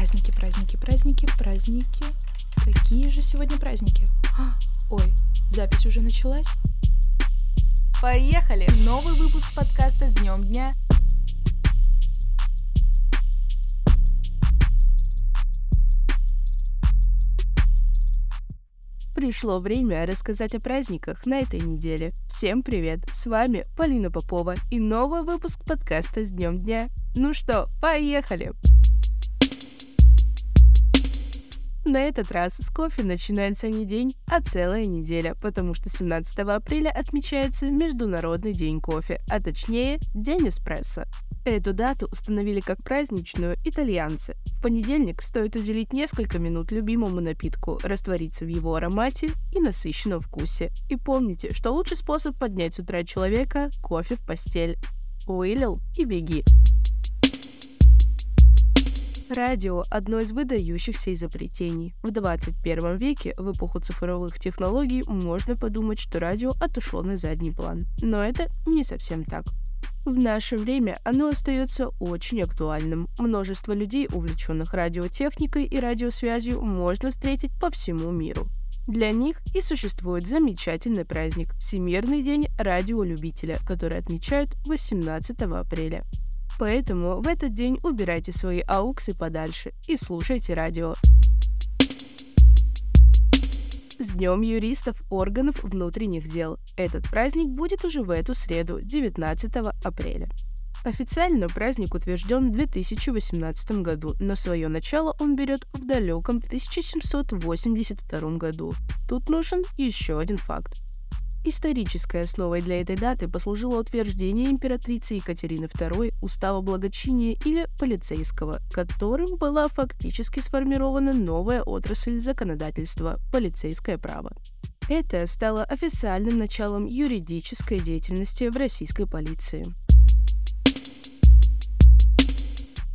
Праздники, праздники, праздники. Какие же сегодня праздники? А, ой, запись уже началась? Поехали! Новый выпуск подкаста с днем дня. Пришло время рассказать о праздниках на этой неделе. Всем привет! С вами Полина Попова и новый выпуск подкаста с днем дня. Ну что, поехали! На этот раз с кофе начинается не день, а целая неделя, потому что 17 апреля отмечается Международный день кофе, а точнее День эспрессо. Эту дату установили как праздничную итальянцы. В понедельник стоит уделить несколько минут любимому напитку, раствориться в его аромате и насыщенном вкусе. И помните, что лучший способ поднять с утра человека – кофе в постель. Уиллил и беги. Радио – одно из выдающихся изобретений. В 21 веке, в эпоху цифровых технологий, можно подумать, что радио отошло на задний план. Но это не совсем так. В наше время оно остается очень актуальным. Множество людей, увлеченных радиотехникой и радиосвязью, можно встретить по всему миру. Для них и существует замечательный праздник – Всемирный день радиолюбителя, который отмечают 18 апреля. Поэтому в этот день убирайте свои ауксы подальше и слушайте радио. С Днем юристов органов внутренних дел. Этот праздник будет уже в эту среду, 19 апреля. Официально праздник утвержден в 2018 году, но свое начало он берет в далеком 1782 году. Тут нужен еще один факт. Исторической основой для этой даты послужило утверждение императрицы Екатерины II устава благочиния или полицейского, которым была фактически сформирована новая отрасль законодательства – полицейское право. Это стало официальным началом юридической деятельности в российской полиции.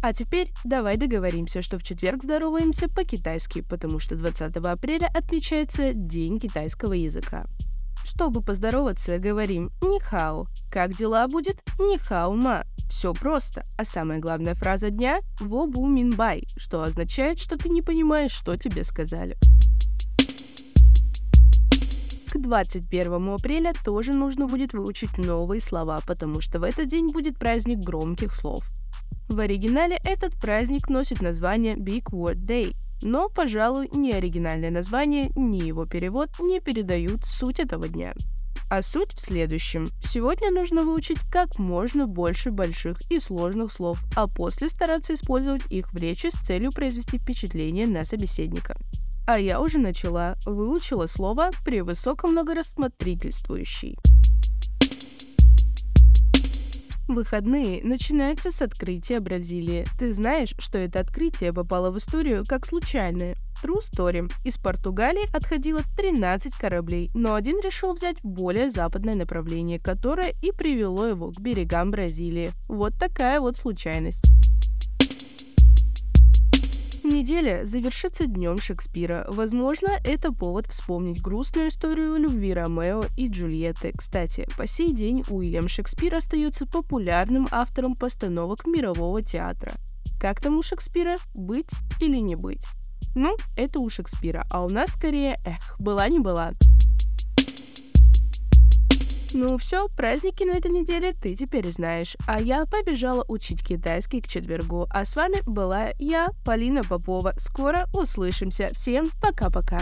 А теперь давай договоримся, что в четверг здороваемся по-китайски, потому что 20 апреля отмечается День китайского языка. Чтобы поздороваться, говорим «нихао». Как дела будет? «Нихао ма». Все просто. А самая главная фраза дня – «вобу минбай», что означает, что ты не понимаешь, что тебе сказали. К 21 апреля тоже нужно будет выучить новые слова, потому что в этот день будет праздник громких слов. В оригинале этот праздник носит название Big Word Day, но, пожалуй, ни оригинальное название, ни его перевод не передают суть этого дня. А суть в следующем. Сегодня нужно выучить как можно больше больших и сложных слов, а после стараться использовать их в речи с целью произвести впечатление на собеседника. А я уже начала, выучила слово «превысоко многорассмотрительствующий». Выходные начинаются с открытия Бразилии. Ты знаешь, что это открытие попало в историю как случайное. True Story. Из Португалии отходило 13 кораблей, но один решил взять более западное направление, которое и привело его к берегам Бразилии. Вот такая вот случайность. Неделя завершится днем Шекспира. Возможно, это повод вспомнить грустную историю любви Ромео и Джульетты. Кстати, по сей день Уильям Шекспир остается популярным автором постановок мирового театра. Как там у Шекспира? Быть или не быть? Ну, это у Шекспира, а у нас скорее, эх, была не была. Ну все, праздники на этой неделе ты теперь знаешь. А я побежала учить китайский к четвергу. А с вами была я, Полина Попова. Скоро услышимся. Всем пока-пока.